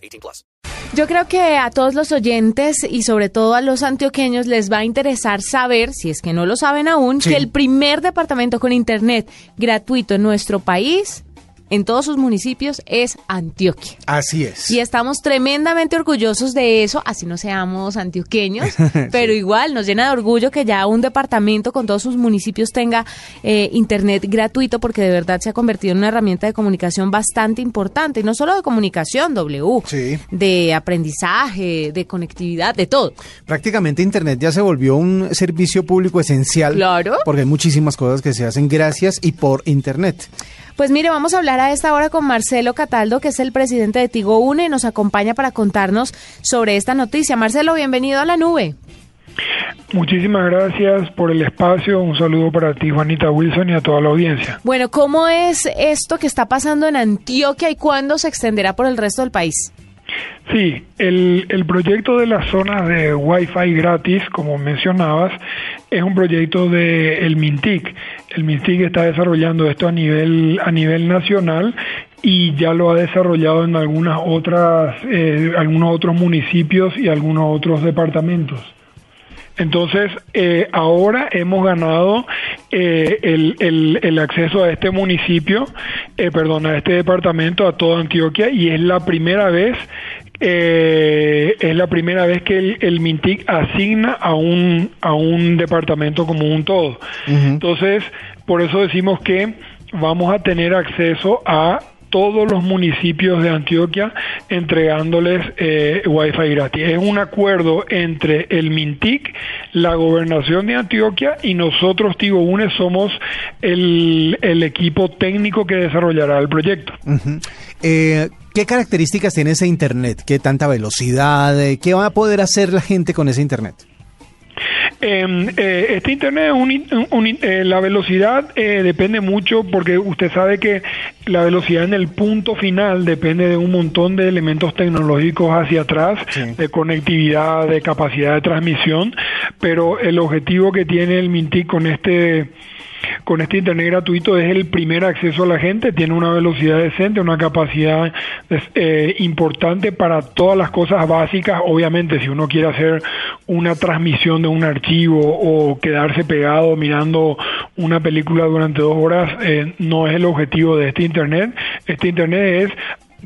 18 plus. Yo creo que a todos los oyentes y sobre todo a los antioqueños les va a interesar saber, si es que no lo saben aún, sí. que el primer departamento con internet gratuito en nuestro país en todos sus municipios es Antioquia. Así es. Y estamos tremendamente orgullosos de eso, así no seamos antioqueños, pero igual nos llena de orgullo que ya un departamento con todos sus municipios tenga eh, internet gratuito porque de verdad se ha convertido en una herramienta de comunicación bastante importante, y no solo de comunicación, W, sí. de aprendizaje, de conectividad, de todo. Prácticamente internet ya se volvió un servicio público esencial. Claro. Porque hay muchísimas cosas que se hacen gracias y por internet. Pues mire, vamos a hablar a esta hora con Marcelo Cataldo, que es el presidente de Tigo Une, y nos acompaña para contarnos sobre esta noticia. Marcelo, bienvenido a la nube. Muchísimas gracias por el espacio. Un saludo para ti, Juanita Wilson, y a toda la audiencia. Bueno, ¿cómo es esto que está pasando en Antioquia y cuándo se extenderá por el resto del país? Sí, el, el proyecto de las zonas de Wi-Fi gratis, como mencionabas, es un proyecto de el Mintic. El Mintic está desarrollando esto a nivel a nivel nacional y ya lo ha desarrollado en algunas otras eh, algunos otros municipios y algunos otros departamentos. Entonces, eh, ahora hemos ganado eh, el, el, el, acceso a este municipio, eh, perdón, a este departamento, a toda Antioquia, y es la primera vez eh, es la primera vez que el, el, MINTIC asigna a un, a un departamento como un todo. Entonces, por eso decimos que vamos a tener acceso a todos los municipios de Antioquia entregándoles eh, Wi-Fi gratis. Es un acuerdo entre el MINTIC, la gobernación de Antioquia y nosotros, Tigo UNE, somos el, el equipo técnico que desarrollará el proyecto. eh, ¿Qué características tiene ese Internet? ¿Qué tanta velocidad? ¿Qué va a poder hacer la gente con ese Internet? Em, eh, este Internet, eh, la velocidad eh, depende mucho porque usted sabe que la velocidad en el punto final depende de un montón de elementos tecnológicos hacia atrás, sí. de conectividad, de capacidad de transmisión, pero el objetivo que tiene el Mintic con este con este internet gratuito es el primer acceso a la gente, tiene una velocidad decente, una capacidad eh, importante para todas las cosas básicas. Obviamente, si uno quiere hacer una transmisión de un archivo o quedarse pegado mirando una película durante dos horas, eh, no es el objetivo de este internet. Este internet es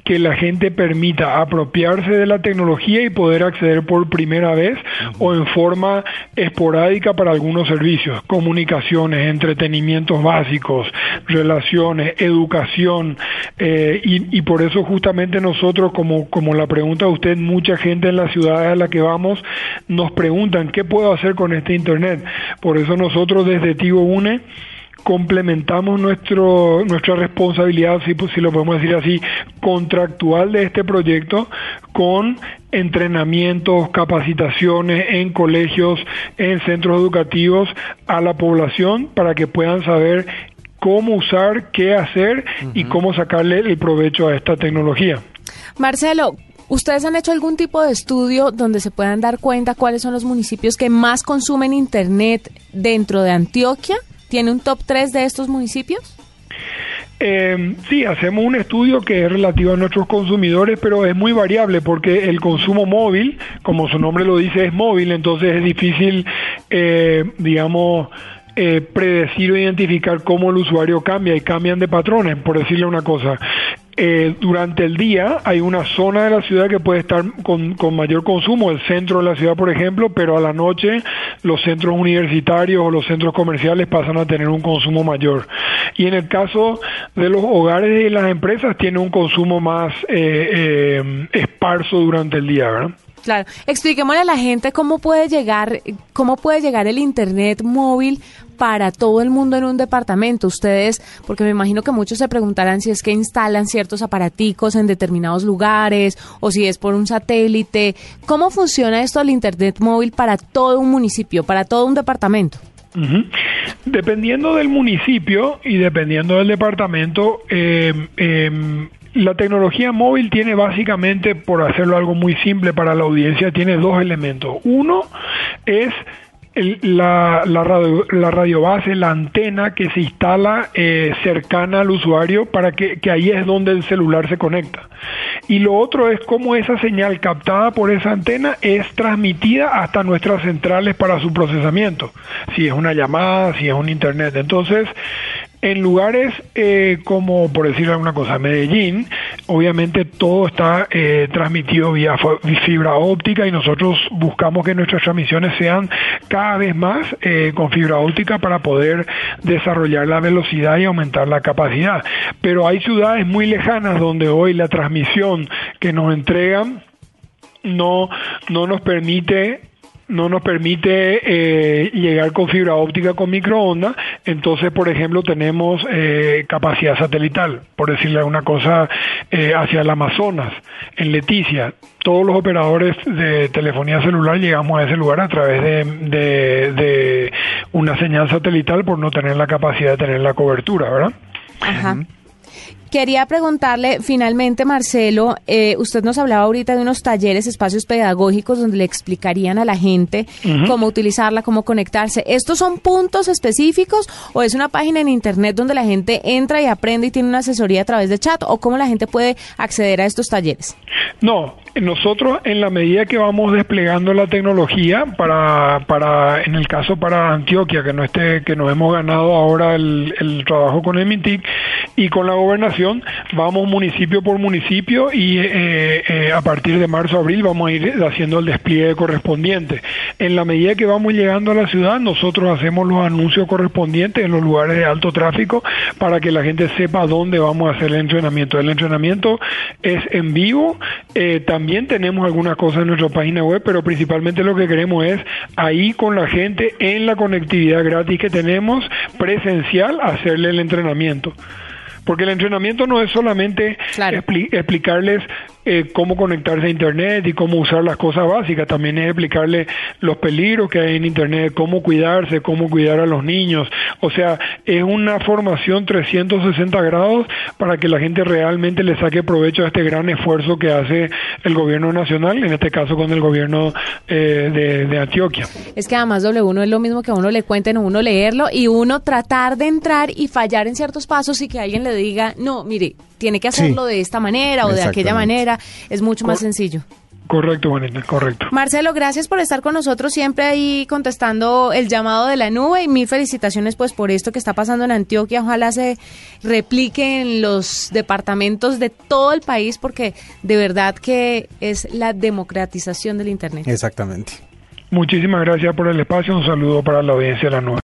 que la gente permita apropiarse de la tecnología y poder acceder por primera vez o en forma esporádica para algunos servicios, comunicaciones, entretenimientos básicos, relaciones, educación, eh, y, y, por eso justamente nosotros, como, como la pregunta de usted, mucha gente en la ciudad a la que vamos nos preguntan, ¿qué puedo hacer con este Internet? Por eso nosotros desde Tigo UNE, complementamos nuestro, nuestra responsabilidad, si, si lo podemos decir así, contractual de este proyecto con entrenamientos, capacitaciones en colegios, en centros educativos a la población para que puedan saber cómo usar, qué hacer uh -huh. y cómo sacarle el provecho a esta tecnología. Marcelo, ¿Ustedes han hecho algún tipo de estudio donde se puedan dar cuenta cuáles son los municipios que más consumen Internet dentro de Antioquia? ¿Tiene un top 3 de estos municipios? Eh, sí, hacemos un estudio que es relativo a nuestros consumidores, pero es muy variable porque el consumo móvil, como su nombre lo dice, es móvil, entonces es difícil, eh, digamos, eh, predecir o identificar cómo el usuario cambia y cambian de patrones, por decirle una cosa. Eh, durante el día hay una zona de la ciudad que puede estar con, mayor consumo, el centro de la ciudad, por ejemplo, pero a la noche los centros universitarios o los centros comerciales pasan a tener un consumo mayor. Y en el caso de los hogares y las empresas, tiene un consumo más eh, eh, esparso durante el día, ¿verdad? Claro, expliquémosle a la gente cómo puede llegar, cómo puede llegar el internet móvil para todo el mundo en un departamento. Ustedes, porque me imagino que muchos se preguntarán si es que instalan ciertos aparaticos en determinados lugares o si es por un satélite. ¿Cómo funciona esto del internet móvil para todo un municipio, para todo un departamento? Dependiendo del municipio y dependiendo del departamento, eh, eh, la tecnología móvil tiene básicamente, por hacerlo algo muy simple para la audiencia, tiene dos elementos. Uno es la, radio, la radio base, la antena que se instala eh, cercana al usuario para que, ahí es donde el celular se conecta. Y lo otro es cómo esa señal captada por esa antena es transmitida hasta nuestras centrales para su procesamiento. Si es una llamada, si es un internet. Entonces, en lugares eh, como, por decir alguna cosa, Medellín, obviamente todo está eh, transmitido vía fibra óptica y nosotros buscamos que nuestras transmisiones sean cada vez más eh, con fibra óptica para poder desarrollar la velocidad y aumentar la capacidad. Pero hay ciudades muy lejanas donde hoy la transmisión que nos entregan no, no nos permite no nos permite llegar con fibra óptica con microondas, entonces, por ejemplo, tenemos eh, capacidad satelital, por decirle una cosa, eh, hacia el Amazonas, en Leticia. Todos los operadores de telefonía celular llegamos a ese lugar a través de, de, de una señal satelital por no tener la capacidad de tener la cobertura, ¿verdad? Ajá. Quería preguntarle finalmente, Marcelo, eh, usted nos hablaba ahorita de unos talleres, espacios pedagógicos donde le explicarían a la gente uh -huh. cómo utilizarla, cómo conectarse. ¿Estos son puntos específicos o es una página en Internet donde la gente entra y aprende y tiene una asesoría a través de chat? ¿O cómo la gente puede acceder a estos talleres? No, nosotros en la medida que vamos desplegando la tecnología para, para en el caso para Antioquia, que no esté, que nos hemos ganado ahora el, el trabajo con el MINTIC y con la gobernación, vamos municipio por municipio y eh, eh, a partir de marzo abril vamos a ir haciendo el despliegue correspondiente. En la medida que vamos llegando a la ciudad, nosotros hacemos los anuncios correspondientes en los lugares de alto tráfico para que la gente sepa dónde vamos a hacer el entrenamiento. El entrenamiento es en vivo, eh, también tenemos algunas cosas en nuestra página web, pero principalmente lo que queremos es ahí con la gente en la conectividad gratis que tenemos presencial hacerle el entrenamiento. Porque el entrenamiento no es solamente claro. expli explicarles eh, cómo conectarse a Internet y cómo usar las cosas básicas, también es explicarles los peligros que hay en Internet, cómo cuidarse, cómo cuidar a los niños. O sea, es una formación 360 grados para que la gente realmente le saque provecho a este gran esfuerzo que hace el gobierno nacional, en este caso con el gobierno eh, de, Antioquia. Es que además W1 es lo mismo que a uno le cuenten, uno leerlo y uno tratar de entrar y fallar en ciertos pasos y que alguien le diga, no, mire, tiene que hacerlo sí. de esta manera o de aquella manera, es mucho más sencillo. Correcto, Juanita, correcto. Marcelo, gracias por estar con nosotros siempre ahí contestando el llamado de la nube y mil felicitaciones pues por esto que está pasando en Antioquia. Ojalá se replique en los departamentos de todo el país porque de verdad que es la democratización del Internet. Exactamente. Muchísimas gracias por el espacio. Un saludo para la audiencia de la nube.